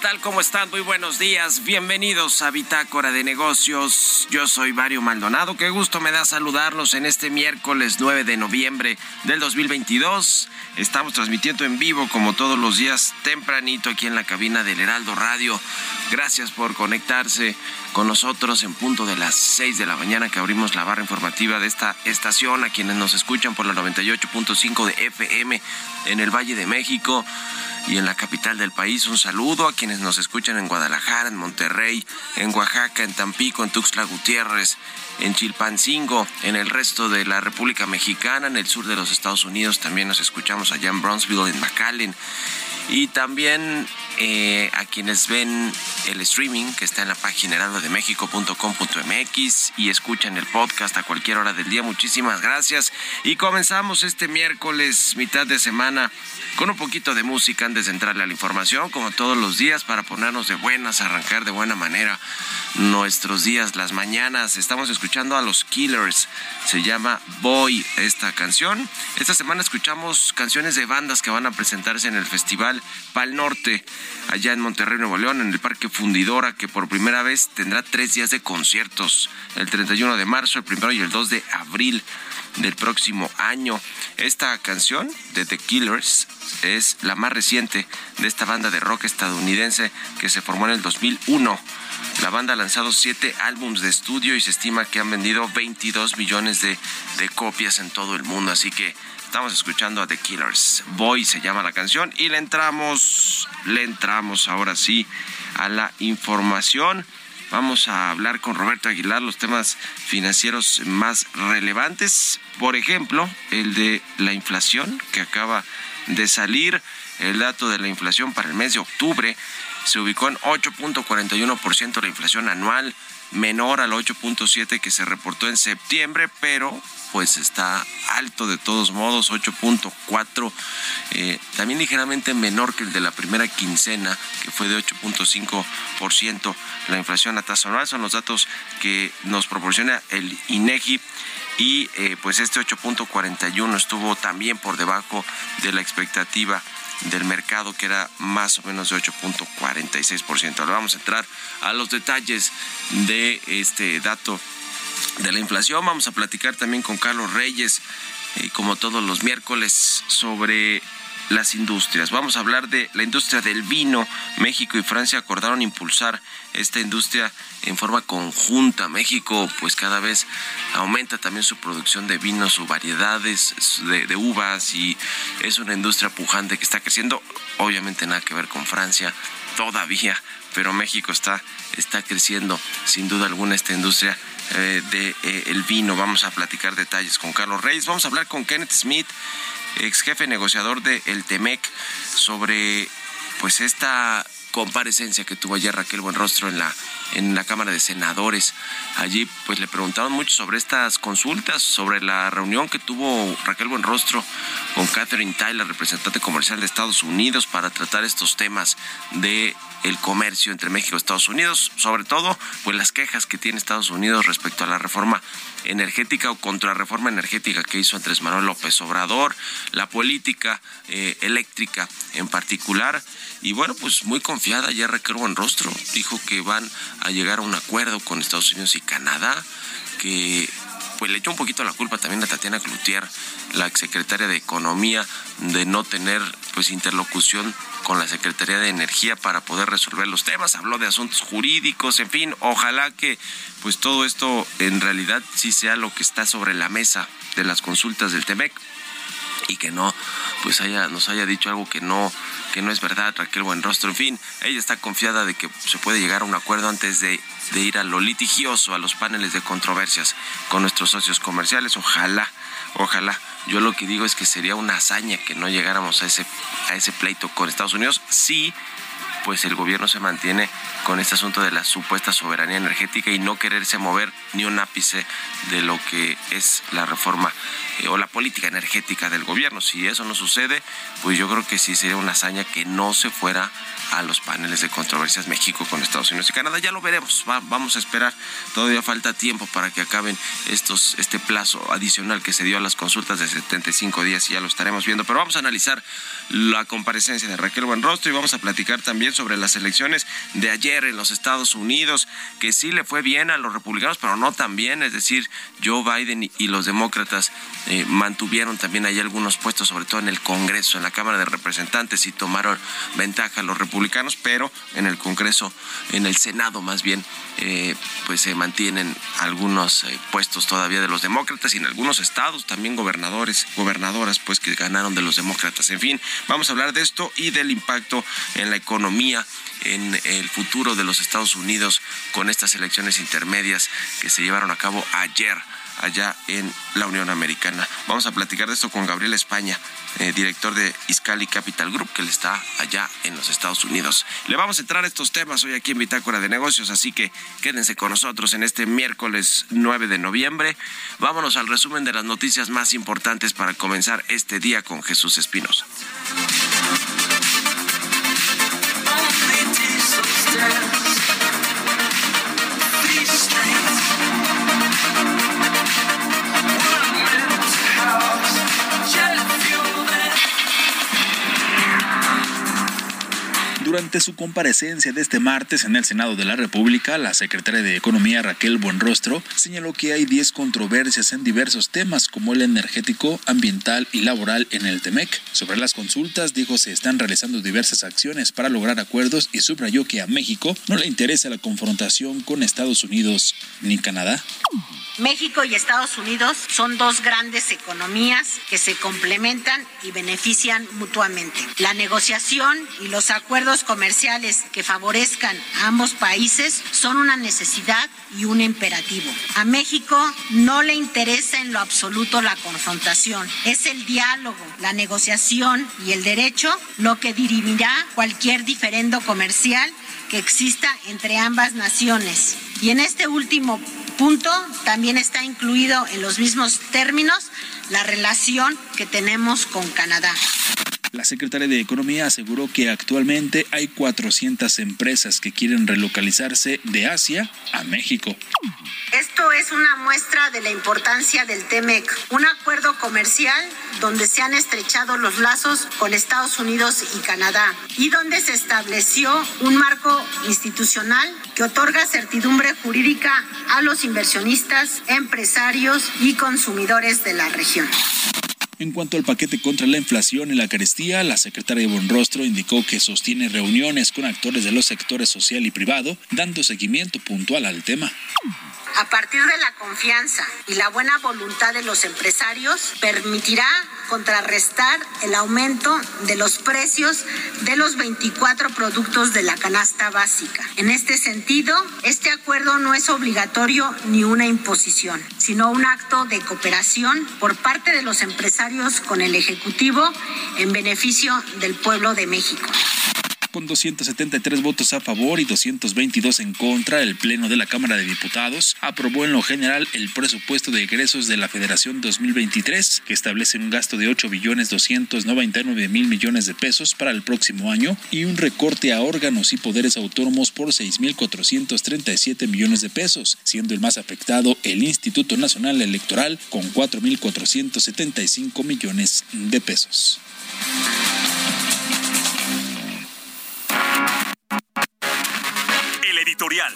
Tal? ¿Cómo están? Muy buenos días. Bienvenidos a Bitácora de Negocios. Yo soy Mario Maldonado. Qué gusto me da saludarlos en este miércoles 9 de noviembre del 2022. Estamos transmitiendo en vivo como todos los días tempranito aquí en la cabina del Heraldo Radio. Gracias por conectarse con nosotros en punto de las 6 de la mañana que abrimos la barra informativa de esta estación a quienes nos escuchan por la 98.5 de FM en el Valle de México y en la capital del país. Un saludo a quienes nos escuchan en Guadalajara, en Monterrey, en Oaxaca, en Tampico, en Tuxtla Gutiérrez, en Chilpancingo, en el resto de la República Mexicana, en el sur de los Estados Unidos. También nos escuchamos allá en Brownsville, en McAllen. Y también eh, a quienes ven el streaming que está en la página heraldodemexico.com.mx y escuchan el podcast a cualquier hora del día. Muchísimas gracias. Y comenzamos este miércoles, mitad de semana, con un poquito de música antes de entrarle a la información, como todos los días, para ponernos de buenas, arrancar de buena manera nuestros días, las mañanas. Estamos escuchando a los Killers. Se llama Boy esta canción. Esta semana escuchamos canciones de bandas que van a presentarse en el Festival Pal Norte, allá en Monterrey, Nuevo León, en el Parque Fundidora, que por primera vez tendrá tres días de conciertos, el 31 de marzo, el primero y el 2 de abril del próximo año. Esta canción de The Killers es la más reciente de esta banda de rock estadounidense que se formó en el 2001. La banda ha lanzado siete álbumes de estudio y se estima que han vendido 22 millones de, de copias en todo el mundo. Así que estamos escuchando a The Killers. Boy se llama la canción y le entramos, le entramos ahora sí a la información. Vamos a hablar con Roberto Aguilar los temas financieros más relevantes. Por ejemplo, el de la inflación que acaba de salir. El dato de la inflación para el mes de octubre se ubicó en 8.41% la inflación anual, menor al 8.7 que se reportó en septiembre, pero pues está alto de todos modos, 8.4, eh, también ligeramente menor que el de la primera quincena, que fue de 8.5%. La inflación a tasa anual son los datos que nos proporciona el INEGI y eh, pues este 8.41 estuvo también por debajo de la expectativa del mercado que era más o menos de 8.46%. Ahora vamos a entrar a los detalles de este dato de la inflación. Vamos a platicar también con Carlos Reyes, eh, como todos los miércoles, sobre las industrias. Vamos a hablar de la industria del vino. México y Francia acordaron impulsar esta industria en forma conjunta. México pues cada vez aumenta también su producción de vinos, sus variedades de, uvas y es una industria pujante que está creciendo. Obviamente nada que ver con Francia todavía, pero México está, está creciendo sin duda alguna esta industria eh, de eh, el vino. Vamos a platicar detalles con Carlos Reyes. Vamos a hablar con Kenneth Smith, ex jefe negociador de El Temec, sobre pues esta comparecencia que tuvo ayer Raquel Buenrostro en la en la Cámara de Senadores. Allí pues le preguntaron mucho sobre estas consultas, sobre la reunión que tuvo Raquel Buenrostro con Catherine Tyler, representante comercial de Estados Unidos, para tratar estos temas de el comercio entre México y Estados Unidos, sobre todo pues las quejas que tiene Estados Unidos respecto a la reforma energética o contrarreforma energética que hizo Andrés Manuel López Obrador, la política eh, eléctrica en particular. Y bueno, pues muy confiada ya Raquel Buenrostro dijo que van a llegar a un acuerdo con Estados Unidos y Canadá, que pues le echó un poquito la culpa también a Tatiana Cloutier, la exsecretaria de Economía, de no tener pues interlocución con la Secretaría de Energía para poder resolver los temas, habló de asuntos jurídicos, en fin, ojalá que pues todo esto en realidad sí sea lo que está sobre la mesa de las consultas del TEMEC y que no pues haya nos haya dicho algo que no que no es verdad Raquel Buenrostro. En fin ella está confiada de que se puede llegar a un acuerdo antes de, de ir a lo litigioso a los paneles de controversias con nuestros socios comerciales. Ojalá ojalá. Yo lo que digo es que sería una hazaña que no llegáramos a ese a ese pleito con Estados Unidos. Sí pues el gobierno se mantiene con este asunto de la supuesta soberanía energética y no quererse mover ni un ápice de lo que es la reforma eh, o la política energética del gobierno. Si eso no sucede, pues yo creo que sí sería una hazaña que no se fuera a los paneles de controversias México con Estados Unidos y Canadá. Ya lo veremos, va- vamos a esperar. Todavía falta tiempo para que acaben estos este plazo adicional que se dio a las consultas de 75 días y ya lo estaremos viendo. Pero vamos a analizar la comparecencia de Raquel Buenrostro y vamos a platicar también sobre las elecciones de ayer en los Estados Unidos, que sí le fue bien a los republicanos, pero no tan bien. Es decir, Joe Biden y- los demócratas eh, mantuvieron también ahí algunos puestos, sobre todo en el Congreso, en la Cámara de Representantes, y tomaron ventaja los republicanos, pero en el Congreso, en el Senado más bien, eh, pues se mantienen algunos eh, puestos todavía de los demócratas y en algunos estados también gobernadores, gobernadoras, pues que ganaron de los demócratas. En fin, vamos a hablar de esto y del impacto en la economía en el futuro de los Estados Unidos con estas elecciones intermedias que se llevaron a cabo ayer allá en la Unión Americana. Vamos a platicar de esto con Gabriel España, eh, director de Iscali Capital Group, que está allá en los Estados Unidos. Le vamos a entrar a estos temas hoy aquí en Bitácora de Negocios, así que quédense con nosotros en este miércoles 9 de noviembre. Vámonos al resumen de las noticias más importantes para comenzar este día con Jesús Espinosa. Durante su comparecencia de este martes en el Senado de la República, la secretaria de Economía Raquel Buenrostro señaló que hay 10 controversias en diversos temas como el energético, ambiental y laboral en el TEMEC. Sobre las consultas, dijo se están realizando diversas acciones para lograr acuerdos y subrayó que a México no le interesa la confrontación con Estados Unidos ni Canadá. México y Estados Unidos son dos grandes economías que se complementan y benefician mutuamente. La negociación y los acuerdos comerciales que favorezcan a ambos países son una necesidad y un imperativo. A México no le interesa en lo absoluto la confrontación. Es el diálogo, la negociación y el derecho lo que dirimirá cualquier diferendo comercial que exista entre ambas naciones. Y en este último punto también está incluido en los mismos términos la relación que tenemos con Canadá. La secretaria de Economía aseguró que actualmente hay 400 empresas que quieren relocalizarse de Asia a México. Esto es una muestra de la importancia del TEMEC, un acuerdo comercial donde se han estrechado los lazos con Estados Unidos y Canadá y donde se estableció un marco institucional que otorga certidumbre jurídica a los inversionistas, empresarios y consumidores de la región. En cuanto al paquete contra la inflación y la carestía, la secretaria de Bonrostro indicó que sostiene reuniones con actores de los sectores social y privado, dando seguimiento puntual al tema. A partir de la confianza y la buena voluntad de los empresarios, permitirá contrarrestar el aumento de los precios de los 24 productos de la canasta básica. En este sentido, este acuerdo no es obligatorio ni una imposición, sino un acto de cooperación por parte de los empresarios con el Ejecutivo en beneficio del pueblo de México. Con 273 votos a favor y 222 en contra, el Pleno de la Cámara de Diputados aprobó en lo general el presupuesto de egresos de la Federación 2023, que establece un gasto de 8 billones 299 mil millones de pesos para el próximo año y un recorte a órganos y poderes autónomos por 6.437 millones de pesos, siendo el más afectado el Instituto Nacional Electoral con 4.475 millones de pesos. Editorial.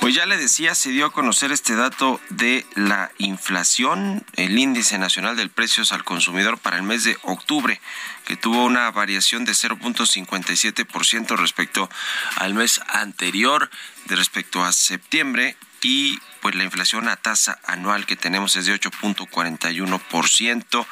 Pues ya le decía, se dio a conocer este dato de la inflación, el índice nacional del precios al consumidor para el mes de octubre, que tuvo una variación de 0.57% respecto al mes anterior, de respecto a septiembre, y pues la inflación a tasa anual que tenemos es de 8.41%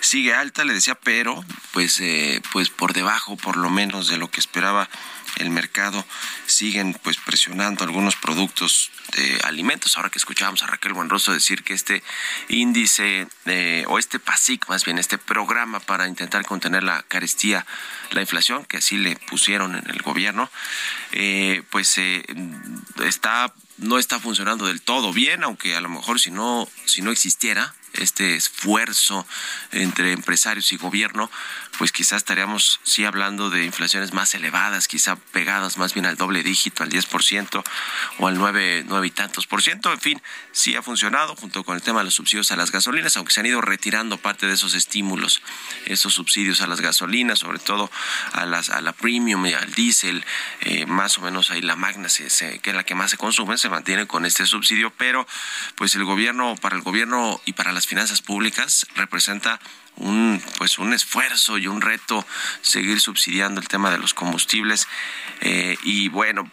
sigue alta, le decía, pero pues, eh, pues por debajo por lo menos de lo que esperaba el mercado. Siguen pues presionando algunos productos de alimentos. Ahora que escuchábamos a Raquel Buenroso decir que este índice eh, o este PASIC, más bien este programa para intentar contener la carestía, la inflación, que así le pusieron en el gobierno, eh, pues eh, está no está funcionando del todo bien, aunque a lo mejor si no si no existiera este esfuerzo entre empresarios y gobierno, pues quizás estaríamos sí hablando de inflaciones más elevadas, quizá pegadas más bien al doble dígito, al 10% o al 9, 9 y tantos por ciento. En fin, sí ha funcionado junto con el tema de los subsidios a las gasolinas, aunque se han ido retirando parte de esos estímulos, esos subsidios a las gasolinas, sobre todo a, las, a la premium y al diésel, eh, más o menos ahí la magna, que es la que más se consume, se mantiene con este subsidio, pero pues el gobierno, para el gobierno y para las finanzas públicas representa un pues un esfuerzo y un reto seguir subsidiando el tema de los combustibles. Eh, y bueno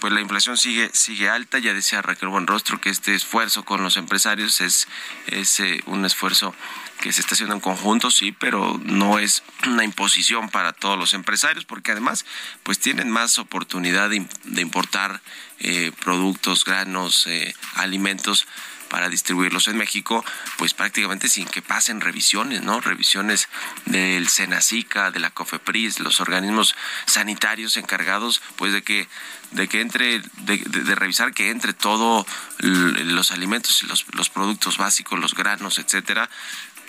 pues la inflación sigue sigue alta ya decía Raquel Buenrostro que este esfuerzo con los empresarios es es eh, un esfuerzo que se está haciendo en conjunto, sí, pero no es una imposición para todos los empresarios, porque además, pues tienen más oportunidad de, importar eh, productos, granos, alimentos para distribuirlos en México, pues prácticamente sin que pasen revisiones, ¿no? Revisiones del Senacica, de la COFEPRIS, los organismos sanitarios encargados, pues de que de que entre, de, revisar que entre todo los alimentos, los, los productos básicos, los granos, etcétera,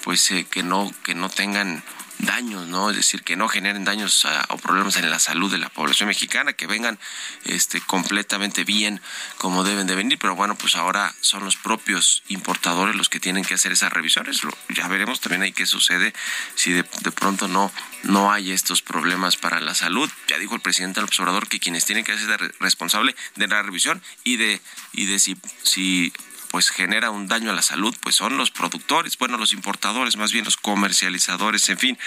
pues eh, que no que no tengan daños, ¿no? Es decir, que no generen daños o problemas en la salud de la población mexicana, que vengan este completamente bien como deben de venir, pero bueno, pues ahora son los propios importadores los que tienen que hacer esas revisiones. Ya veremos también ahí qué sucede si de, de, pronto no no hay estos problemas para la salud. Ya dijo el presidente del observador que quienes tienen que ser responsable de la revisión y de y de si si pues genera un daño a la salud, pues son los productores, bueno, los importadores, más bien los comercializadores, en fin,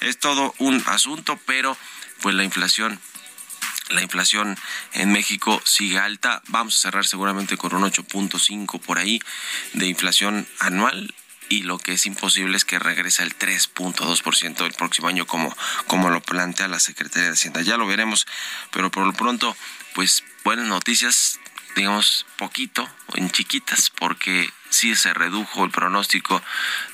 es todo un asunto, pero pues la inflación la inflación en México sigue alta. Vamos a cerrar seguramente con un 8.5 por ahí de inflación anual y lo que es imposible es que regrese al 3.2% el próximo año como, como lo plantea la Secretaría de Hacienda. Ya lo veremos, pero por lo pronto, pues buenas noticias, digamos, poquito, en chiquitas, porque sí se redujo el pronóstico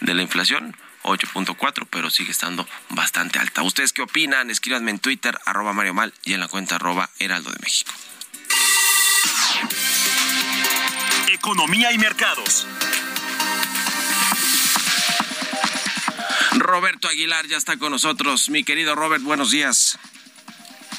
de la inflación. 8.4, pero sigue estando bastante alta. ¿Ustedes qué opinan? Escríbanme en Twitter, arroba Mario Mal, y en la cuenta arroba Heraldo de México. Economía y mercados. Roberto Aguilar ya está con nosotros. Mi querido Robert, buenos días.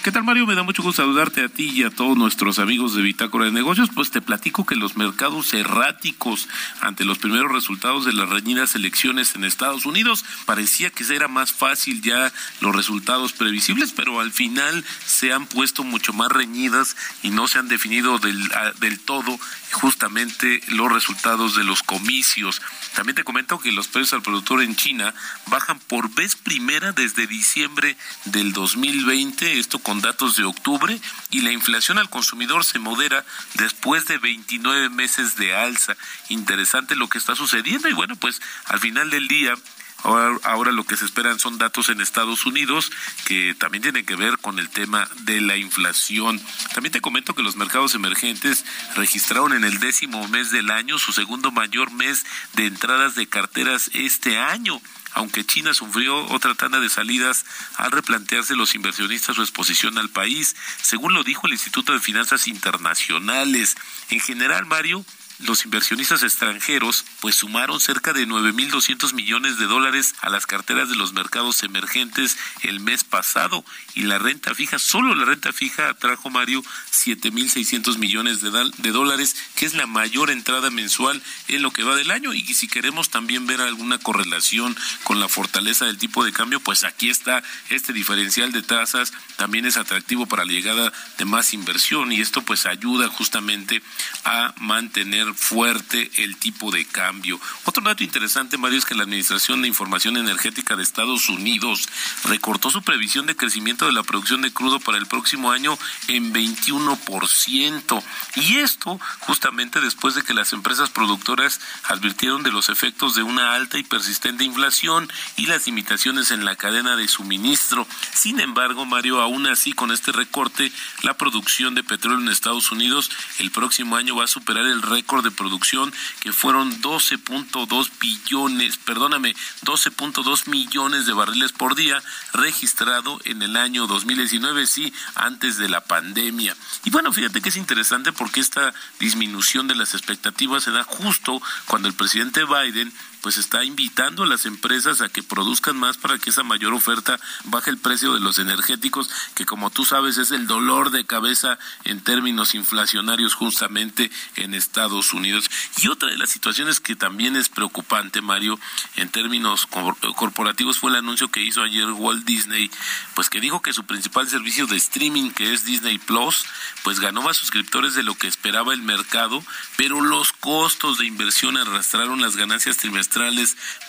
¿Qué tal, Mario? Me da mucho gusto saludarte a ti y a todos nuestros amigos de Bitácora de Negocios. Pues te platico que los mercados erráticos ante los primeros resultados de las reñidas elecciones en Estados Unidos parecía que era más fácil ya los resultados previsibles, pero al final se han puesto mucho más reñidas y no se han definido del, del todo justamente los resultados de los comicios. También te comento que los precios al productor en China bajan por vez primera desde diciembre del 2020, esto con datos de octubre, y la inflación al consumidor se modera después de 29 meses de alza. Interesante lo que está sucediendo y bueno, pues al final del día Ahora, ahora lo que se esperan son datos en Estados Unidos que también tienen que ver con el tema de la inflación. También te comento que los mercados emergentes registraron en el décimo mes del año su segundo mayor mes de entradas de carteras este año aunque China sufrió otra tanda de salidas al replantearse los inversionistas su exposición al país, según lo dijo el Instituto de Finanzas Internacionales. En general, Mario, los inversionistas extranjeros pues sumaron cerca de 9.200 millones de dólares a las carteras de los mercados emergentes el mes pasado. Y la renta fija, solo la renta fija trajo Mario 7.600 millones de, de dólares, que es la mayor entrada mensual en lo que va del año. Y si queremos también ver alguna correlación con la fortaleza del tipo de cambio, pues aquí está este diferencial de tasas, también es atractivo para la llegada de más inversión y esto pues ayuda justamente a mantener fuerte el tipo de cambio. Otro dato interesante, Mario, es que la Administración de Información Energética de Estados Unidos recortó su previsión de crecimiento de la producción de crudo para el próximo año en 21%. Y esto justamente después de que las empresas productoras advirtieron de los efectos de una alta y persistente inflación y las limitaciones en la cadena de suministro. Sin embargo, Mario, aún así con este recorte, la producción de petróleo en Estados Unidos el próximo año va a superar el récord de producción que fueron 12.2 billones, perdóname, 12.2 millones de barriles por día registrado en el año 2019, sí, antes de la pandemia. Y bueno, fíjate que es interesante porque esta disminución de las expectativas se da justo cuando el presidente Biden pues está invitando a las empresas a que produzcan más para que esa mayor oferta baje el precio de los energéticos, que como tú sabes es el dolor de cabeza en términos inflacionarios justamente en Estados Unidos. Y otra de las situaciones que también es preocupante, Mario, en términos cor- corporativos fue el anuncio que hizo ayer Walt Disney, pues que dijo que su principal servicio de streaming, que es Disney Plus, pues ganó más suscriptores de lo que esperaba el mercado, pero los costos de inversión arrastraron las ganancias trimestrales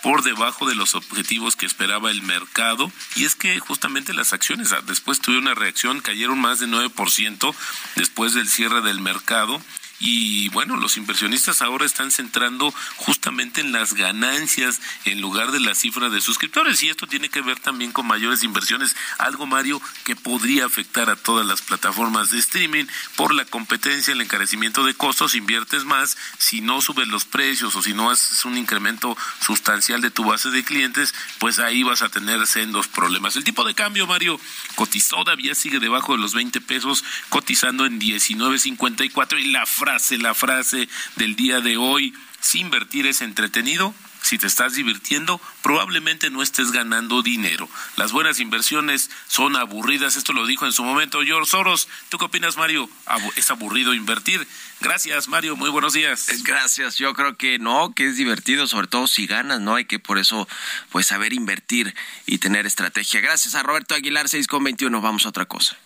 por debajo de los objetivos que esperaba el mercado. Y es que justamente las acciones ah, después tuvieron una reacción, cayeron más de 9% después del cierre del mercado. Y bueno, los inversionistas ahora están centrando justamente en las ganancias en lugar de la cifra de suscriptores. Y esto tiene que ver también con mayores inversiones, algo Mario que podría afectar a todas las plataformas de streaming por la competencia, el encarecimiento de costos, inviertes más, si no subes los precios o si no haces un incremento sustancial de tu base de clientes, pues ahí vas a tener sendos problemas. El tipo de cambio, Mario, cotizó, todavía sigue debajo de los 20 pesos, cotizando en 19.54 y la frase, la frase del día de hoy, si invertir es entretenido, si te estás divirtiendo, probablemente no estés ganando dinero. Las buenas inversiones son aburridas, esto lo dijo en su momento George Soros. ¿Tú qué opinas, Mario? ¿Es aburrido invertir? Gracias, Mario, muy buenos días. Gracias, yo creo que no, que es divertido, sobre todo si ganas, ¿no? Hay que por eso, pues, saber invertir y tener estrategia. Gracias a Roberto Aguilar, 6 con 21. Vamos a otra cosa.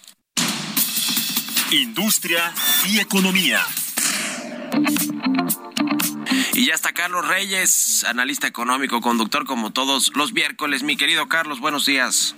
Industria y economía. Y ya está Carlos Reyes, analista económico, conductor como todos los miércoles. Mi querido Carlos, buenos días.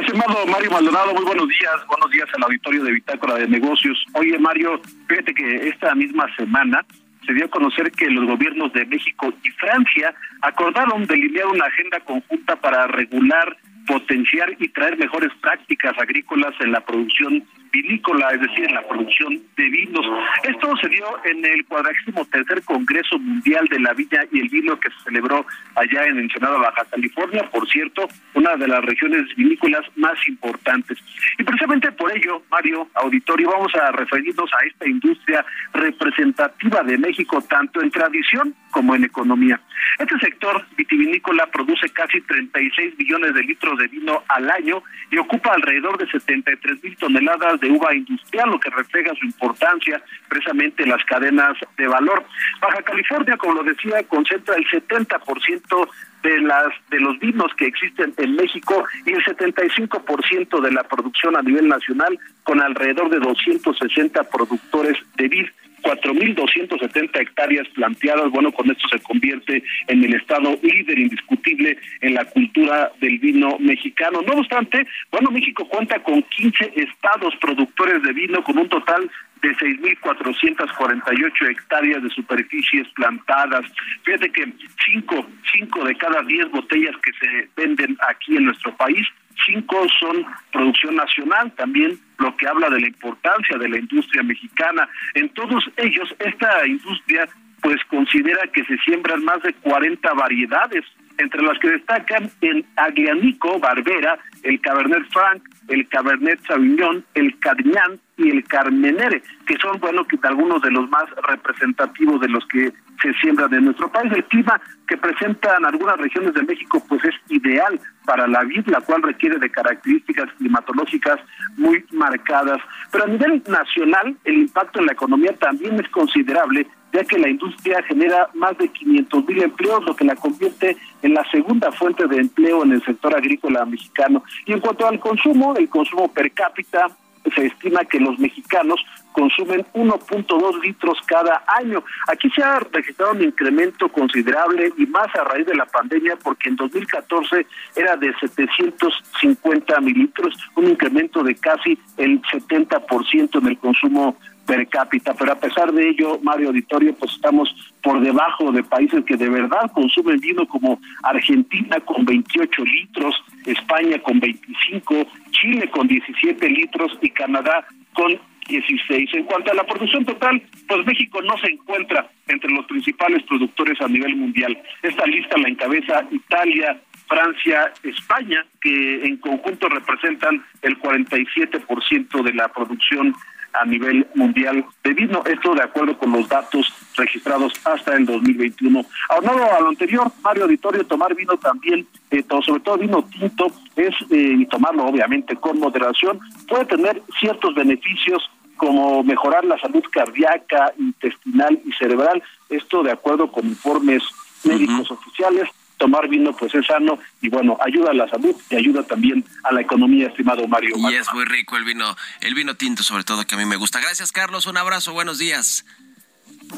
Estimado Mario Maldonado, muy buenos días. Buenos días al auditorio de Bitácora de Negocios. Oye, Mario, fíjate que esta misma semana se dio a conocer que los gobiernos de México y Francia acordaron delinear una agenda conjunta para regular, potenciar y traer mejores prácticas agrícolas en la producción vinícola, es decir, en la producción de vinos. Esto se dio en el cuadragésimo tercer Congreso Mundial de la Viña y el Vino que se celebró allá en Ensenada, Baja California, por cierto, una de las regiones vinícolas más importantes. Y precisamente por ello, Mario Auditorio, vamos a referirnos a esta industria representativa de México, tanto en tradición como en economía. Este sector vitivinícola produce casi 36 millones de litros de vino al año y ocupa alrededor de 73 mil toneladas de uva industrial, lo que refleja su importancia precisamente en las cadenas de valor. Baja California, como lo decía, concentra el 70% de las de los vinos que existen en México y el 75% de la producción a nivel nacional con alrededor de 260 productores de vid. 4.270 hectáreas planteadas, bueno, con esto se convierte en el estado líder indiscutible en la cultura del vino mexicano. No obstante, bueno, México cuenta con 15 estados productores de vino con un total de 6.448 hectáreas de superficies plantadas. Fíjate que cinco, cinco de cada diez botellas que se venden aquí en nuestro país, cinco son producción nacional, también lo que habla de la importancia de la industria mexicana. En todos ellos, esta industria pues considera que se siembran más de 40 variedades, entre las que destacan el Aglianico, Barbera, el Cabernet Franc, el Cabernet Sauvignon, el Carignan y el Carmenere, que son, bueno, que algunos de los más representativos de los que se siembran en nuestro país. El clima que presentan algunas regiones de México, pues es ideal para la vid, la cual requiere de características climatológicas muy marcadas. Pero a nivel nacional, el impacto en la economía también es considerable, ya que la industria genera más de 500 mil empleos, lo que la convierte en la segunda fuente de empleo en el sector agrícola mexicano. Y en cuanto al consumo, el consumo per cápita, se estima que los mexicanos consumen 1.2 litros cada año. Aquí se ha registrado un incremento considerable y más a raíz de la pandemia porque en 2014 era de 750 mililitros, un incremento de casi el 70% en el consumo per cápita, pero a pesar de ello, Mario Auditorio, pues estamos por debajo de países que de verdad consumen vino como Argentina con 28 litros, España con 25, Chile con 17 litros y Canadá con 16. En cuanto a la producción total, pues México no se encuentra entre los principales productores a nivel mundial. Esta lista la encabeza Italia, Francia, España, que en conjunto representan el 47% de la producción a nivel mundial de vino. Esto de acuerdo con los datos registrados hasta el 2021. Aunado a lo anterior, Mario Auditorio, tomar vino también, eh, todo- sobre todo vino tinto, es eh, y tomarlo obviamente con moderación, puede tener ciertos beneficios como mejorar la salud cardíaca, intestinal y cerebral. Esto de acuerdo con informes médicos oficiales. Tomar vino pues es sano y bueno, ayuda a la salud y ayuda también a la economía, estimado Mario. Y es muy rico el vino, el vino tinto sobre todo que a mí me gusta. Gracias Carlos, un abrazo, buenos días.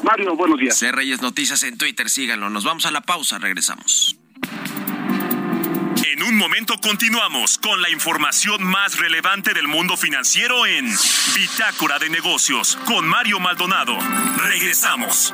Mario, buenos días. C. Reyes Noticias en Twitter, síganlo. Nos vamos a la pausa, regresamos. En un momento continuamos con la información más relevante del mundo financiero en Bitácora de Negocios con Mario Maldonado. Regresamos.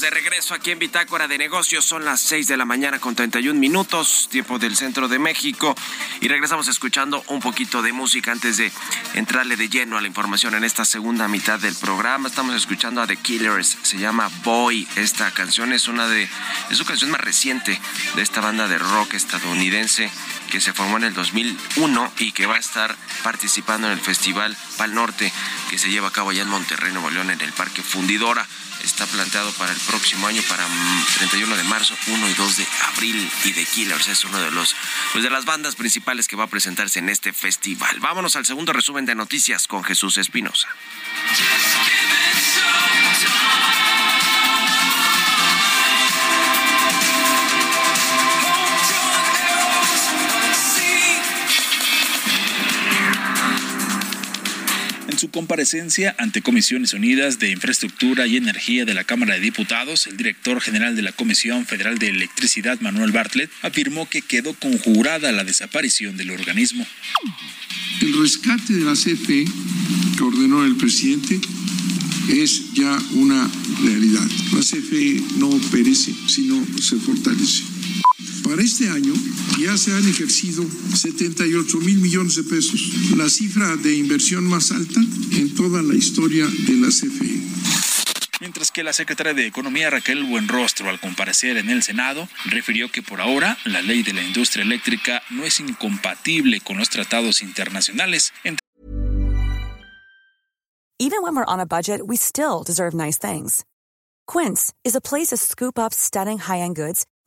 De regreso aquí en Bitácora de Negocios. Son las 6 de la mañana con 31 minutos, tiempo del centro de México. Y regresamos escuchando un poquito de música antes de entrarle de lleno a la información en esta segunda mitad del programa. Estamos escuchando a The Killers, se llama Boy. Esta canción es una de, es su canción más reciente de esta banda de rock estadounidense que se formó en el 2001 y que va a estar participando en el Festival Pal Norte que se lleva a cabo allá en Monterrey, Nuevo León, en el Parque Fundidora. Está planteado para el próximo año, para mm, 31 de marzo, 1 y 2 de abril. Y The Killers es uno de los, pues de las bandas principales que va a presentarse en este festival. Vámonos al segundo resumen de noticias con Jesús Espinosa. En su comparecencia ante Comisiones Unidas de Infraestructura y Energía de la Cámara de Diputados, el director general de la Comisión Federal de Electricidad, Manuel Bartlett, afirmó que quedó conjurada la desaparición del organismo. El rescate de la CFE que ordenó el presidente es ya una realidad. La CFE no perece, sino se fortalece. Para este año ya se han ejercido 78 mil millones de pesos, la cifra de inversión más alta en toda la historia de la CFE. Mientras que la secretaria de Economía Raquel Buenrostro, al comparecer en el Senado, refirió que por ahora la ley de la industria eléctrica no es incompatible con los tratados internacionales. Entre Even when we're on a budget, we still deserve nice things. Quince is a place to scoop up stunning high-end goods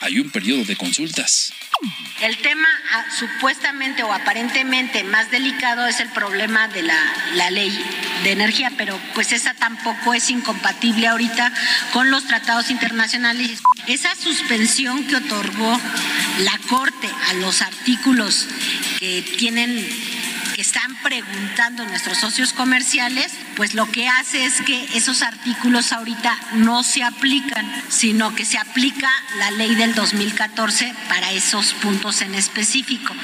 hay un periodo de consultas. El tema ah, supuestamente o aparentemente más delicado es el problema de la, la ley de energía, pero pues esa tampoco es incompatible ahorita con los tratados internacionales. Esa suspensión que otorgó la Corte a los artículos que tienen que están preguntando nuestros socios comerciales, pues lo que hace es que esos artículos ahorita no se aplican, sino que se aplica la ley del 2014 para esos puntos en específico.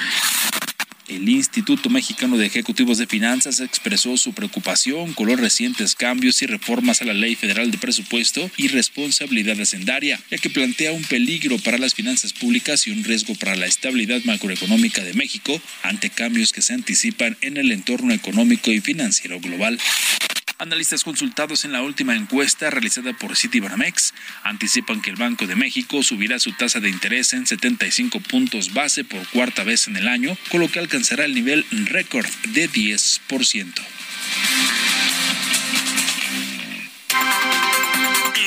El Instituto Mexicano de Ejecutivos de Finanzas expresó su preocupación con los recientes cambios y reformas a la Ley Federal de Presupuesto y Responsabilidad Hacendaria, ya que plantea un peligro para las finanzas públicas y un riesgo para la estabilidad macroeconómica de México ante cambios que se anticipan en el entorno económico y financiero global. Analistas consultados en la última encuesta realizada por Citibanamex anticipan que el Banco de México subirá su tasa de interés en 75 puntos base por cuarta vez en el año, con lo que alcanzará el nivel récord de 10%.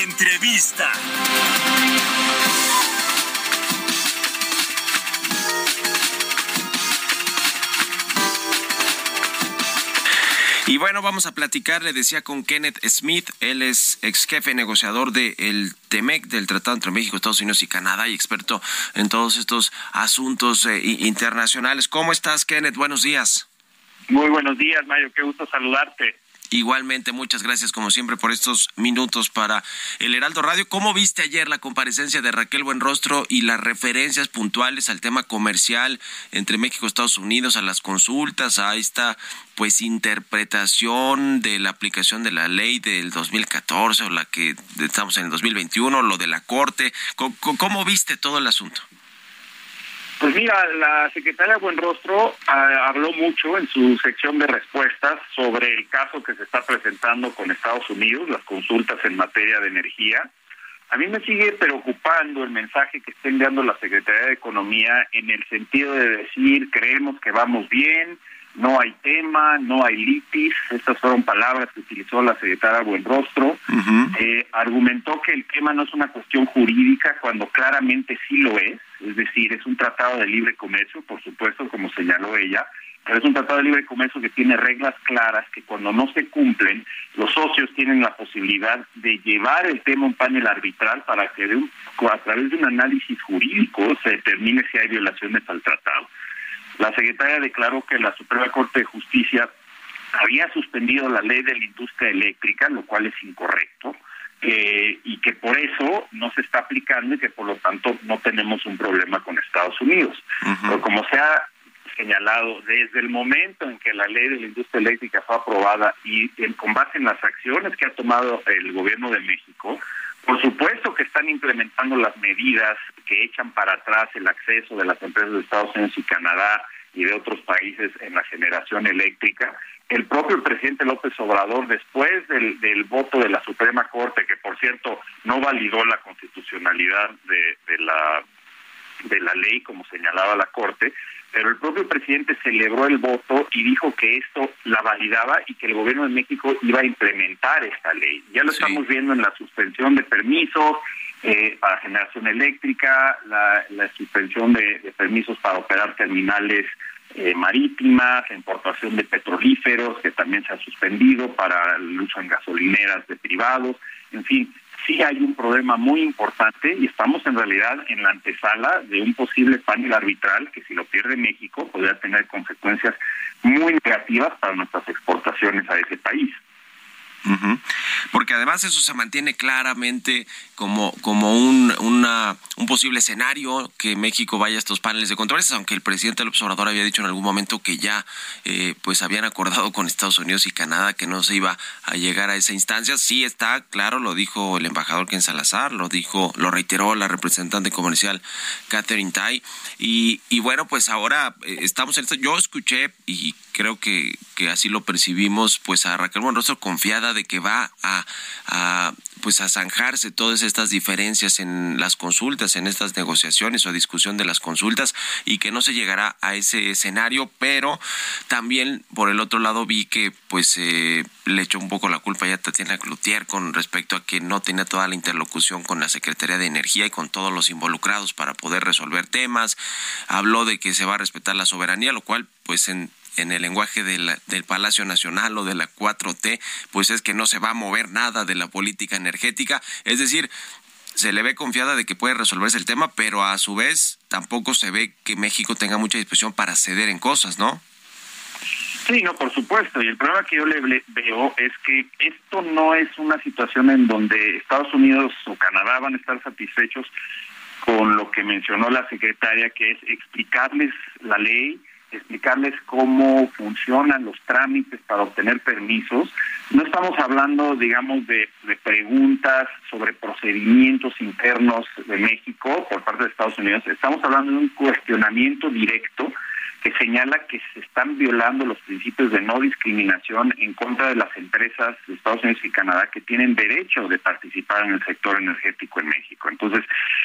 Entrevista. Y bueno, vamos a platicar, le decía con Kenneth Smith, él es ex jefe negociador del TEMEC, del Tratado entre México, Estados Unidos y Canadá, y experto en todos estos asuntos eh, internacionales. ¿Cómo estás, Kenneth? Buenos días. Muy buenos días, Mario. Qué gusto saludarte. Igualmente, muchas gracias como siempre por estos minutos para el Heraldo Radio. ¿Cómo viste ayer la comparecencia de Raquel Buenrostro y las referencias puntuales al tema comercial entre México y Estados Unidos, a las consultas, a esta pues interpretación de la aplicación de la ley del 2014 o la que estamos en el 2021, lo de la Corte? ¿Cómo, cómo viste todo el asunto? Pues mira, la secretaria Buenrostro ah, habló mucho en su sección de respuestas sobre el caso que se está presentando con Estados Unidos, las consultas en materia de energía. A mí me sigue preocupando el mensaje que está enviando la Secretaría de Economía en el sentido de decir creemos que vamos bien, no hay tema, no hay litis, estas fueron palabras que utilizó la secretaria Buenrostro, eh, argumentó que el tema no es una cuestión jurídica cuando claramente sí lo es, es decir, es un tratado de libre comercio, por supuesto, como señaló ella, pero es un tratado de libre comercio que tiene reglas claras que cuando no se cumplen, los socios tienen la posibilidad de llevar el tema a un panel arbitral para que de un- a través de un análisis jurídico se determine si hay violaciones al tratado. La secretaria declaró que la Suprema Corte de Justicia había suspendido la ley de la industria eléctrica, lo cual es incorrecto, eh, y que por eso no se está aplicando y que por lo tanto no tenemos un problema con Estados Unidos. Pero como se ha señalado, desde el momento en que la ley de la industria eléctrica fue aprobada y en, con base en las acciones que ha tomado el gobierno de México, por supuesto que están implementando las medidas que echan para atrás el acceso de las empresas de Estados Unidos y Canadá y de otros países en la generación eléctrica. El propio presidente López Obrador, después del, del voto de la Suprema Corte, que por cierto no validó la constitucionalidad de, de la de la ley, como señalaba la Corte, pero el propio presidente celebró el voto y dijo que esto la validaba y que el gobierno de México iba a implementar esta ley. Ya lo estamos viendo en la suspensión de permisos eh, para generación eléctrica, la, la suspensión de, de permisos para operar terminales eh, marítimas, la importación de petrolíferos, que también se ha suspendido para el uso en gasolineras de privados, en fin, sí hay un problema muy importante y estamos en realidad en la antesala de un posible panel arbitral que si lo pierde México podría tener consecuencias muy negativas para nuestras exportaciones a ese país. Porque además eso se mantiene claramente como, como un, una, un posible escenario que México vaya a estos paneles de controversias, aunque el presidente López Obrador había dicho en algún momento que ya eh, pues habían acordado con Estados Unidos y Canadá que no se iba a llegar a esa instancia. Sí está claro, lo dijo el embajador Ken Salazar, lo dijo, lo reiteró la representante comercial Catherine Tai. Y, bueno, pues ahora eh, estamos en esto. Yo escuché y creo que, que así lo percibimos, pues a Raquel Buenrostro confiada de que va a pues a zanjarse todas estas diferencias en las consultas, en estas negociaciones o discusión de las consultas y que no se llegará a ese escenario, pero también por el otro lado vi que pues eh, le echó un poco la culpa ya a Tatiana Cloutier con respecto a que no tenía toda la interlocución con la Secretaría de Energía y con todos los involucrados para poder resolver temas, habló de que se va a respetar la soberanía, lo cual pues en en el lenguaje de la- del Palacio Nacional o de la 4T, pues es que no se va a mover nada de la política energética. Es decir, se le ve confiada de que puede resolverse el tema, pero a su vez tampoco se ve que México tenga mucha disposición para ceder en cosas, ¿no? Sí, no, por supuesto. Y el problema que yo le veo es que esto no es una situación en donde Estados Unidos o Canadá van a estar satisfechos con lo que mencionó la secretaria, que es explicarles la ley, explicarles cómo funcionan los trámites para obtener permisos. No estamos hablando, digamos, de, preguntas sobre procedimientos internos de México por parte de Estados Unidos. Estamos hablando de un cuestionamiento directo que señala que se están violando los principios de no discriminación en contra de las empresas de Estados Unidos y Canadá que tienen derecho de participar en el sector energético en México. Entonces,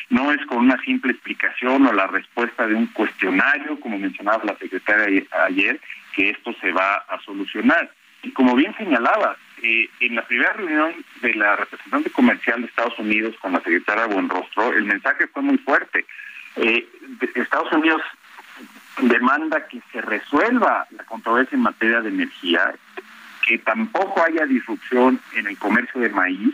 no es con una simple explicación o la respuesta de un cuestionario, como mencionaba la secretaria ayer, que esto se va a solucionar. Y como bien señalaba, eh, en la primera reunión de la representante comercial de Estados Unidos con la secretaria Buenrostro, el mensaje fue muy fuerte. Eh, Estados Unidos demanda que se resuelva la controversia en materia de energía, que tampoco haya disrupción en el comercio de maíz,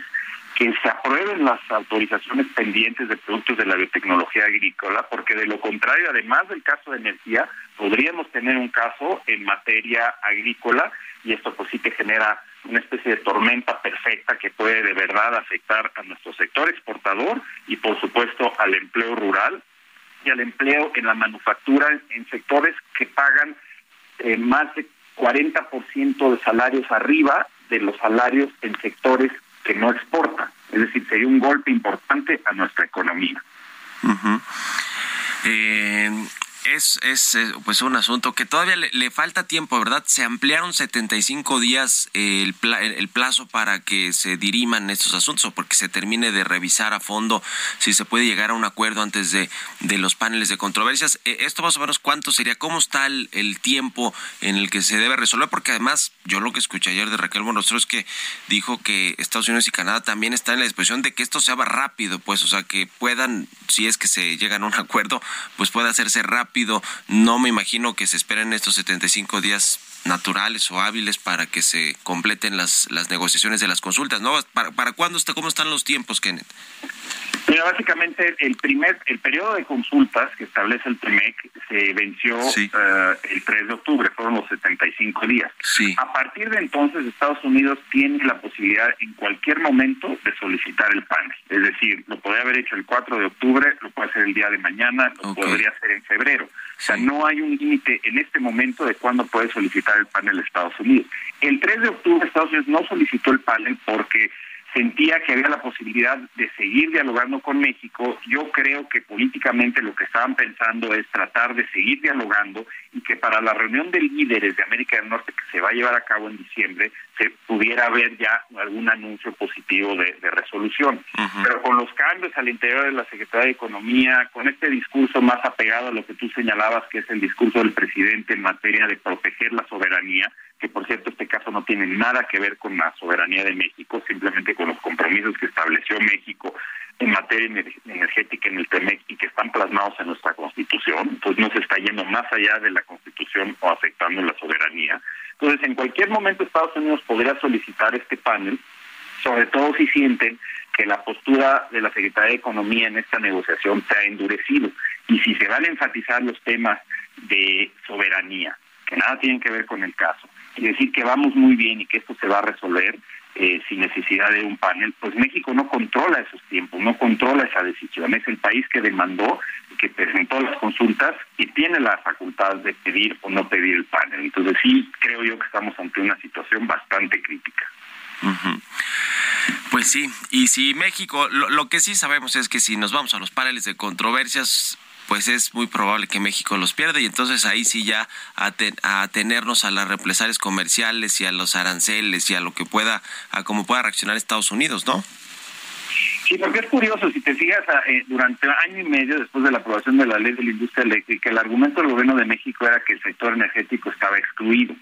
que se aprueben las autorizaciones pendientes de productos de la biotecnología agrícola, porque de lo contrario, además del caso de energía, podríamos tener un caso en materia agrícola y esto pues sí que genera una especie de tormenta perfecta que puede de verdad afectar a nuestro sector exportador y por supuesto al empleo rural y al empleo en la manufactura en sectores que pagan eh, más de 40% de salarios arriba de los salarios en sectores que no exportan. Es decir, sería un golpe importante a nuestra economía. Eh, Es, es eh, pues un asunto que todavía le, falta tiempo, ¿verdad? Se ampliaron 75 días eh, el, pla- el plazo para que se diriman estos asuntos o porque se termine de revisar a fondo si se puede llegar a un acuerdo antes de, de los paneles de controversias. Eh, ¿Esto más o menos cuánto sería? ¿Cómo está el, tiempo en el que se debe resolver? Porque además yo lo que escuché ayer de Raquel Bonostro es que dijo que Estados Unidos y Canadá también están en la disposición de que esto se haga rápido, pues, o sea, que puedan, si es que se llegan a un acuerdo, pues pueda hacerse rápido. No me imagino que se esperen estos 75 días naturales o hábiles para que se completen las, las negociaciones de las consultas, ¿no? ¿Para, para cuándo está, cómo están los tiempos, Kenneth? Mira, básicamente el primer, el periodo de consultas que establece el TEMEC se venció eh, el 3 de octubre, fueron los 75 días. A partir de entonces Estados Unidos tiene la posibilidad en cualquier momento de solicitar el panel. Es decir, lo podría haber hecho el 4 de octubre, lo puede hacer el día de mañana, lo podría hacer en febrero. O sea, no hay un límite en este momento de cuándo puede solicitar el panel Estados Unidos. El 3 de octubre Estados Unidos no solicitó el panel porque sentía que había la posibilidad de seguir dialogando con México. Yo creo que políticamente lo que estaban pensando es tratar de seguir dialogando y que para la reunión de líderes de América del Norte que se va a llevar a cabo en diciembre se pudiera haber ya algún anuncio positivo de, de resolución. Pero con los cambios al interior de la Secretaría de Economía, con este discurso más apegado a lo que tú señalabas, que es el discurso del presidente en materia de proteger la soberanía, que por cierto este caso no tiene nada que ver con la soberanía de México, simplemente con los compromisos que estableció México en materia ener- energética en el TEMEC y que están plasmados en nuestra Constitución, entonces no se está yendo más allá de la Constitución o afectando la soberanía. Entonces, en cualquier momento Estados Unidos podría solicitar este panel, sobre todo si sienten que la postura de la Secretaría de Economía en esta negociación se ha endurecido y si se van a enfatizar los temas de soberanía, que nada tienen que ver con el caso, y decir que vamos muy bien y que esto se va a resolver eh, sin necesidad de un panel, pues México no controla esos tiempos, no controla esa decisión. Es el país que demandó, que presentó las consultas y tiene la facultad de pedir o no pedir el panel. Entonces sí creo yo que estamos ante una situación bastante crítica. Pues sí, y si México, lo que sí sabemos es que si nos vamos a los paneles de controversias, pues es muy probable que México los pierda y entonces ahí sí ya a atenernos a las represalias comerciales y a los aranceles y a lo que pueda, a cómo pueda reaccionar Estados Unidos, ¿no? Sí, porque es curioso, si te fijas, a- eh, durante año y medio después de la aprobación de la ley de la industria eléctrica, el argumento del gobierno de México era que el sector energético estaba excluido.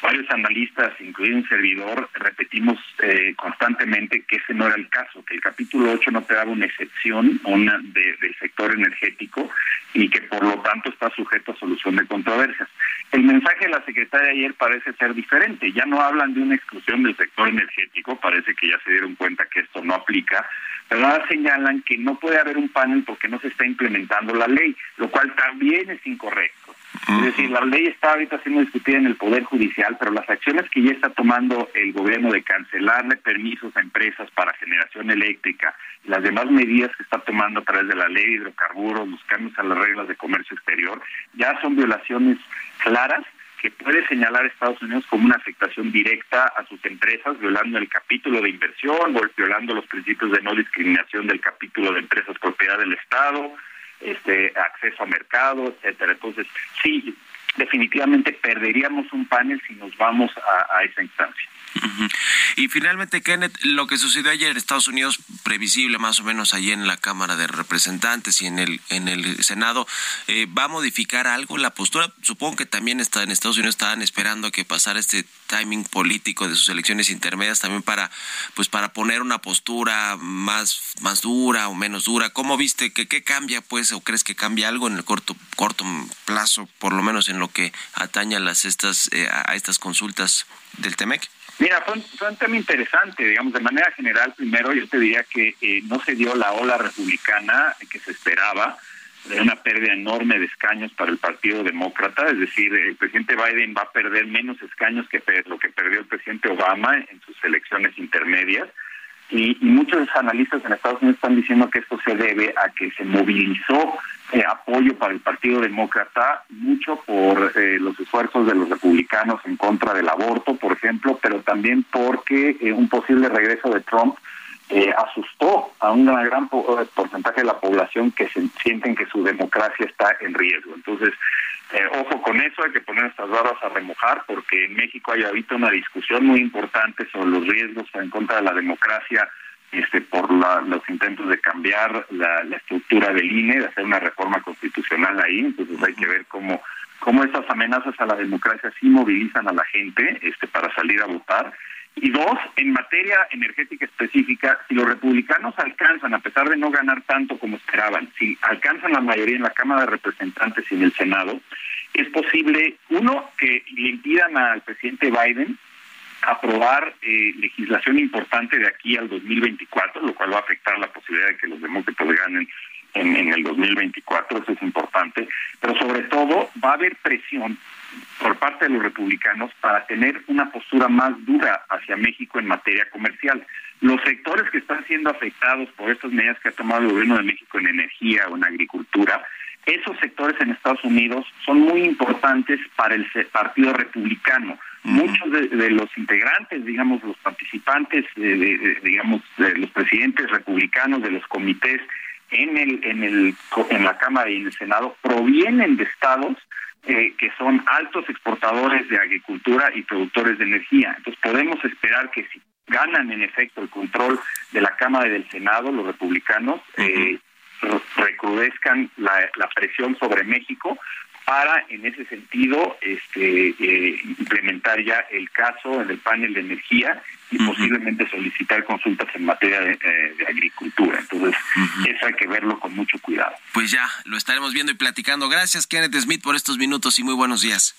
Varios analistas, incluido un servidor, repetimos eh, constantemente que ese no era el caso, que el capítulo 8 no te daba una excepción una de- del sector energético y que por lo tanto está sujeto a solución de controversias. El mensaje de la secretaria ayer parece ser diferente. Ya no hablan de una exclusión del sector energético, parece que ya se dieron cuenta que esto no aplica, pero ahora señalan que no puede haber un panel porque no se está implementando la ley, lo cual también es incorrecto. Es decir, la ley está ahorita siendo discutida en el Poder Judicial, pero las acciones que ya está tomando el gobierno de cancelarle permisos a empresas para generación eléctrica y las demás medidas que está tomando a través de la ley de hidrocarburos, los cambios a las reglas de comercio exterior, ya son violaciones claras que puede señalar a Estados Unidos como una afectación directa a sus empresas, violando el capítulo de inversión, o violando los principios de no discriminación del capítulo de empresas propiedad del Estado, este acceso a mercado, etcétera. Entonces, sí, definitivamente perderíamos un panel si nos vamos a, a esa instancia. Y finalmente, Kenneth, lo que sucedió ayer en Estados Unidos, previsible más o menos allí en la Cámara de Representantes y en el en el Senado, eh, ¿va a modificar algo la postura? Supongo que también está en Estados Unidos estaban esperando a que pasara este timing político de sus elecciones intermedias también para pues para poner una postura más más dura o menos dura. ¿Cómo viste que qué cambia pues o crees que cambia algo en el corto corto plazo, por lo menos en lo que atañe a las estas eh, a estas consultas del Temec? Mira, fue un, fue un tema interesante, digamos, de manera general, primero yo te diría que eh, no se dio la ola republicana que se esperaba, de una pérdida enorme de escaños para el Partido Demócrata, es decir, el presidente Biden va a perder menos escaños que lo que perdió el presidente Obama en sus elecciones intermedias. Y, y muchos analistas en Estados Unidos están diciendo que esto se debe a que se movilizó eh, apoyo para el Partido Demócrata, mucho por eh, los esfuerzos de los republicanos en contra del aborto, por ejemplo, pero también porque eh, un posible regreso de Trump eh, asustó a un gran po- porcentaje de la población que se sienten que su democracia está en riesgo. Entonces, eh, ojo con eso, hay que poner nuestras barbas a remojar porque en México hay ahorita una discusión muy importante sobre los riesgos en contra de la democracia este, por la- los intentos de cambiar la, la estructura del INE, de hacer una reforma constitucional ahí. Entonces hay que ver cómo, cómo estas amenazas a la democracia sí movilizan a la gente este, para salir a votar. Y dos, en materia energética específica, si los republicanos alcanzan, a pesar de no ganar tanto como esperaban, si alcanzan la mayoría en la Cámara de Representantes y en el Senado, es posible, uno, que le impidan al presidente Biden aprobar eh, legislación importante de aquí al 2024, lo cual va a afectar la posibilidad de que los demócratas ganen en, en el 2024, eso es importante, pero sobre todo va a haber presión por parte de los republicanos para tener una postura más dura hacia México en materia comercial. Los sectores que están siendo afectados por estas medidas que ha tomado el gobierno de México en energía o en agricultura, esos sectores en Estados Unidos son muy importantes para el Partido Republicano. Muchos de, de los integrantes, digamos, los participantes, eh, de- de- digamos, de los presidentes republicanos de los comités en el, en el, en la Cámara y en el Senado provienen de estados eh, que son altos exportadores de agricultura y productores de energía. Entonces podemos esperar que si ganan en efecto el control de la Cámara y del Senado, los republicanos, eh, re- recrudezcan la, la presión sobre México para, en ese sentido, este, eh, implementar ya el caso en el panel de energía y posiblemente solicitar consultas en materia de, eh, de agricultura. Entonces, eso hay que verlo con mucho cuidado. Pues ya, lo estaremos viendo y platicando. Gracias, Kenneth Smith, por estos minutos y muy buenos días.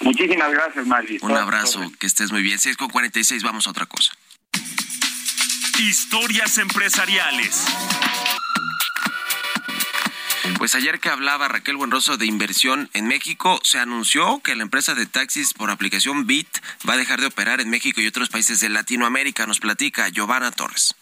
Muchísimas gracias, Maggie. Un abrazo, que estés muy bien. 6 con 46, vamos a otra cosa. Historias empresariales. Pues ayer que hablaba Raquel Buenroso de inversión en México, se anunció que la empresa de taxis por aplicación Bit va a dejar de operar en México y otros países de Latinoamérica. Nos platica Giovanna Torres.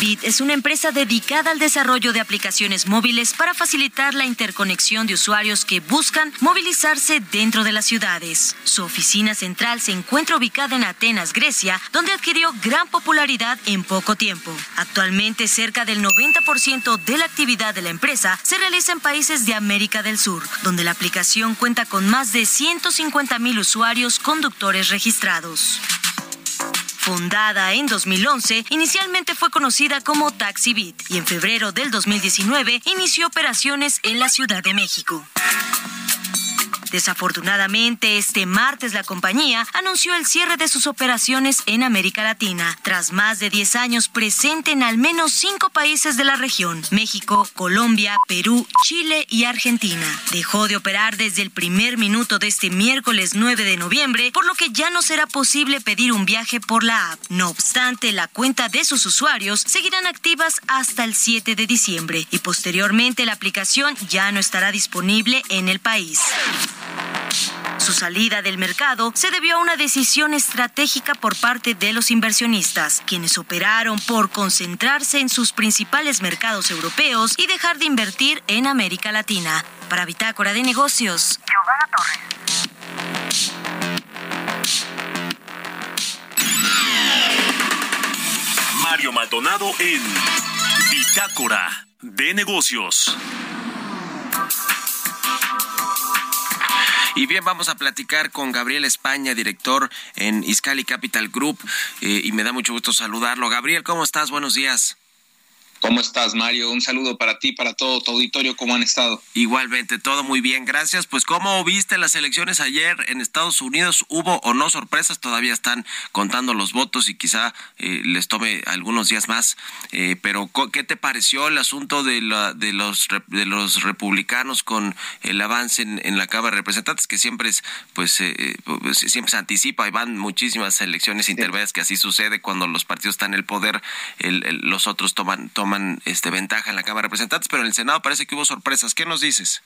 Bit es una empresa dedicada al desarrollo de aplicaciones móviles para facilitar la interconexión de usuarios que buscan movilizarse dentro de las ciudades. Su oficina central se encuentra ubicada en Atenas, Grecia, donde adquirió gran popularidad en poco tiempo. Actualmente, cerca del 90% de la actividad de la empresa se realiza en países de América del Sur, donde la aplicación cuenta con más de 150 mil usuarios conductores registrados. Fundada en 2011, inicialmente fue conocida como TaxiBit y en febrero del 2019 inició operaciones en la Ciudad de México. Desafortunadamente, este martes la compañía anunció el cierre de sus operaciones en América Latina, tras más de 10 años presente en al menos cinco países de la región, México, Colombia, Perú, Chile y Argentina. Dejó de operar desde el primer minuto de este miércoles 9 de noviembre, por lo que ya no será posible pedir un viaje por la app. No obstante, la cuenta de sus usuarios seguirán activas hasta el 7 de diciembre y posteriormente la aplicación ya no estará disponible en el país. Su salida del mercado se debió a una decisión estratégica por parte de los inversionistas, quienes operaron por concentrarse en sus principales mercados europeos y dejar de invertir en América Latina. Para Bitácora de Negocios, Giovanna Torres. Mario Maldonado en Bitácora de Negocios. Y bien, vamos a platicar con Gabriel España, director en Iscali Capital Group, eh, y me da mucho gusto saludarlo. Gabriel, ¿cómo estás? Buenos días. ¿Cómo estás, Mario? Un saludo para ti, para todo tu auditorio. ¿Cómo han estado? Igualmente, todo muy bien, gracias. Pues, ¿cómo viste las elecciones ayer en Estados Unidos? ¿Hubo o no sorpresas? Todavía están contando los votos y quizá eh, les tome algunos días más. Eh, pero, ¿qué te pareció el asunto de, la, de, los, de los republicanos con el avance en, en la Cámara de Representantes, que siempre es, pues, eh, eh, pues, siempre se anticipa y van muchísimas elecciones intermedias que así sucede cuando los partidos están en el poder, el- el- los otros toman, toman este, ventaja en la Cámara de Representantes, pero en el Senado parece que hubo sorpresas. ¿Qué nos dices?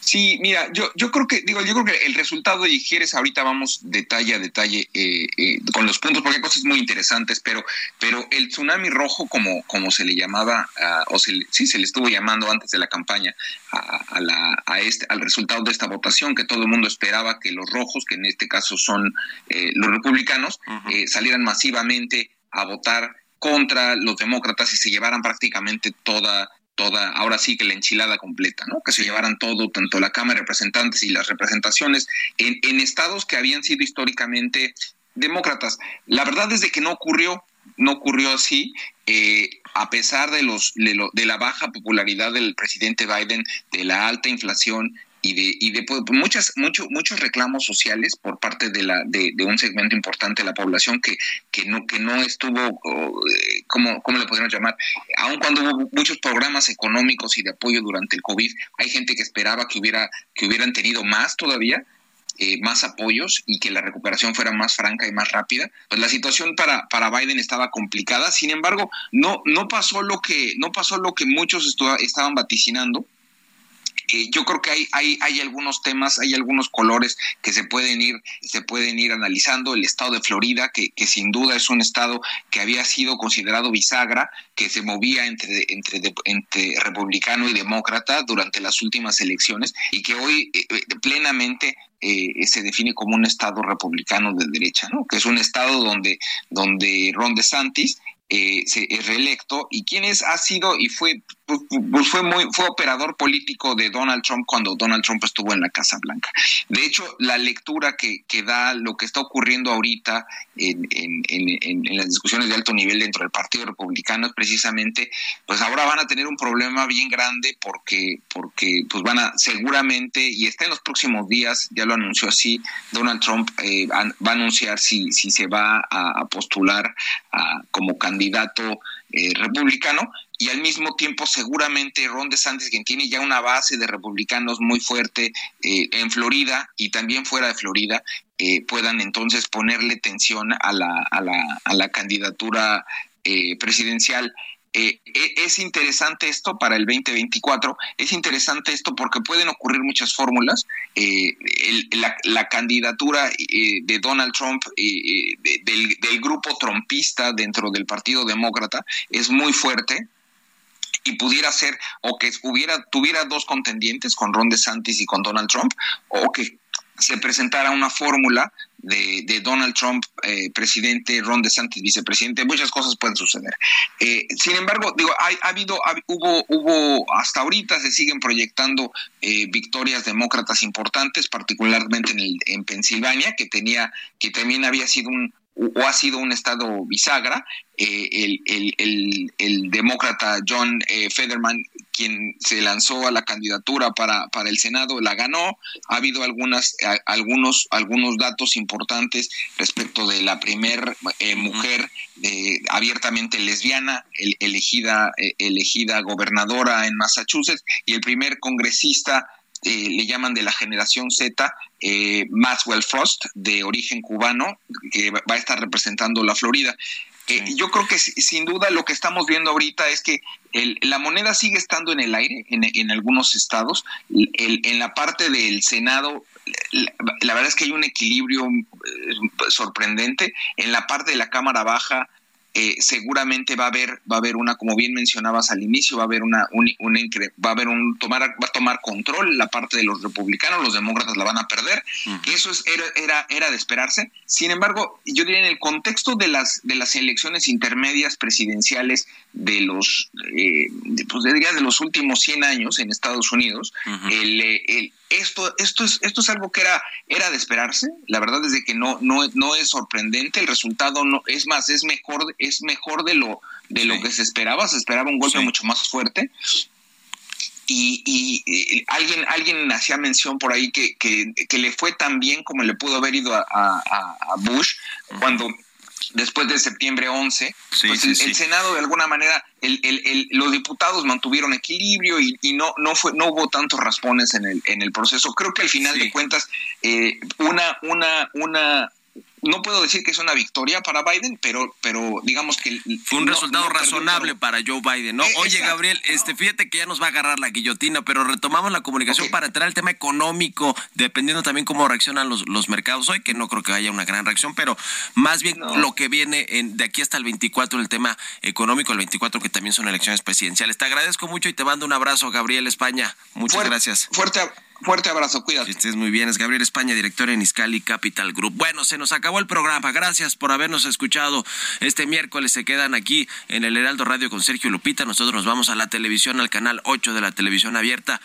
Sí, mira, yo, yo creo que, digo, yo creo que el resultado, y quieres, ahorita vamos detalle a detalle eh, eh, con los puntos, porque hay cosas muy interesantes, pero, pero el tsunami rojo, como, como se le llamaba, o se le- sí, se le estuvo llamando antes de la campaña a, a la, a este, al resultado de esta votación, que todo el mundo esperaba que los rojos, que en este caso son eh, los republicanos, eh, salieran masivamente a votar contra los demócratas y se llevaran prácticamente toda toda, ahora sí que la enchilada completa, ¿no? Que se llevaran todo, tanto la Cámara de Representantes y las representaciones en, en estados que habían sido históricamente demócratas. La verdad es de que no ocurrió, no ocurrió así, eh, a pesar de, los, de, lo- de la baja popularidad del presidente Biden, de la alta inflación y de, y de pues, muchas, mucho, muchos reclamos sociales por parte de, la, de, de un segmento importante de la población que, que, no, que no estuvo, eh, ¿cómo, ¿cómo le podríamos llamar? Aun cuando hubo muchos programas económicos y de apoyo durante el COVID, hay gente que esperaba que, hubiera, que hubieran tenido más todavía, eh, más apoyos y que la recuperación fuera más franca y más rápida, pues la situación para, para Biden estaba complicada. Sin embargo, no, no pasó lo que, no pasó lo que muchos estaban vaticinando. Eh, yo creo que hay, hay, hay algunos temas, hay algunos colores que se pueden ir, se pueden ir analizando. El estado de Florida, que, que sin duda es un estado que había sido considerado bisagra, que se movía entre, entre, entre republicano y demócrata durante las últimas elecciones y que hoy eh, eh, plenamente eh, se define como un estado republicano de derecha, ¿no? Que es un estado donde, donde Ron DeSantis eh, se es reelecto y quien es ha sido y fue pues, fue muy fue operador político de Donald Trump cuando Donald Trump estuvo en la Casa Blanca. De hecho, la lectura que, que da lo que está ocurriendo ahorita en, en, en, en- las discusiones de alto nivel dentro del Partido Republicano es precisamente, pues ahora van a tener un problema bien grande porque porque pues van a seguramente y está en los próximos días ya lo anunció así Donald Trump eh, va a anunciar si si se va a, a postular a- como candidato eh, republicano y al mismo tiempo seguramente Ron DeSantis, quien tiene ya una base de republicanos muy fuerte eh, en Florida y también fuera de Florida, eh, puedan entonces ponerle tensión a la, a la, a la candidatura eh, presidencial. Eh, e- es interesante esto para el 2024, es interesante esto porque pueden ocurrir muchas fórmulas. Eh, la, candidatura eh, de Donald Trump, de- del, del grupo trompista dentro del Partido Demócrata, es muy fuerte y pudiera ser o que hubiera tuviera dos contendientes con Ron DeSantis y con Donald Trump o que se presentara una fórmula de, de Donald Trump eh, presidente, Ron DeSantis vicepresidente, muchas cosas pueden suceder. Eh, sin embargo, digo, hay, ha habido, ha- hubo, hubo, hasta ahorita se siguen proyectando eh, victorias demócratas importantes, particularmente en, el, en Pensilvania, que tenía, que también había sido un o ha sido un estado bisagra, eh, el, el, el, el demócrata John eh, Federman, quien se lanzó a la candidatura para, para el Senado, la ganó. Ha habido algunas, a- algunos, algunos datos importantes respecto de la primer eh, mujer eh, abiertamente lesbiana el- elegida, elegida gobernadora en Massachusetts y el primer congresista eh, le llaman de la generación Z, eh, Maxwell Frost, de origen cubano, que va a estar representando la Florida. Eh, Yo creo que si- sin duda lo que estamos viendo ahorita es que el- la moneda sigue estando en el aire en, en algunos estados. El- en la parte del Senado, la, la verdad es que hay un equilibrio eh, sorprendente. En la parte de la Cámara Baja, eh, seguramente va a haber va a haber una como bien mencionabas al inicio va a haber una un, va a haber un tomar va a tomar control la parte de los republicanos los demócratas la van a perder eso es era, era era de esperarse. Sin embargo yo diría en el contexto de las de las elecciones intermedias presidenciales de los eh, de, pues diría de los últimos 100 años en Estados Unidos el, eh, el- esto esto es esto es algo que era era de esperarse. La verdad es de que no no no es sorprendente. El resultado no es más es mejor es mejor de lo de lo que se esperaba. Se esperaba un golpe mucho más fuerte. Y, y, alguien alguien hacía mención por ahí que, que, que le fue tan bien como le pudo haber ido a, a- a Bush cuando después de septiembre 11 pues sí, el, sí. el Senado de alguna manera el, el- el- los diputados mantuvieron equilibrio y, y no no fue no hubo tantos raspones en el en el proceso creo que al final de cuentas eh, una una una no puedo decir que es una victoria para Biden, pero, pero digamos que... Fue un no- resultado no razonable para Joe Biden, ¿no? Eh, Oye, exacto. Gabriel, este, fíjate que ya nos va a agarrar la guillotina, pero retomamos la comunicación para entrar al tema económico, dependiendo también cómo reaccionan los, los mercados hoy, que no creo que haya una gran reacción, pero más bien lo que viene en, de aquí hasta el 24, el tema económico, el 24 que también son elecciones presidenciales. Te agradezco mucho y te mando un abrazo, Gabriel España. Muchas Fuerte- gracias. Fuerte, fuerte abrazo, cuídate. Que estés muy bien. Es Gabriel España, director en Iscali Capital Group. Bueno, se nos acabó el programa. Gracias por habernos escuchado. Este miércoles se quedan aquí en el Heraldo Radio con Sergio Lupita. Nosotros nos vamos a la televisión, al canal 8 de la televisión abierta.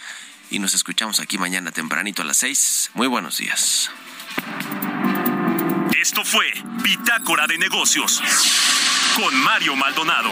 Y nos escuchamos aquí mañana tempranito a las 6. Muy buenos días. Esto fue Bitácora de Negocios con Mario Maldonado.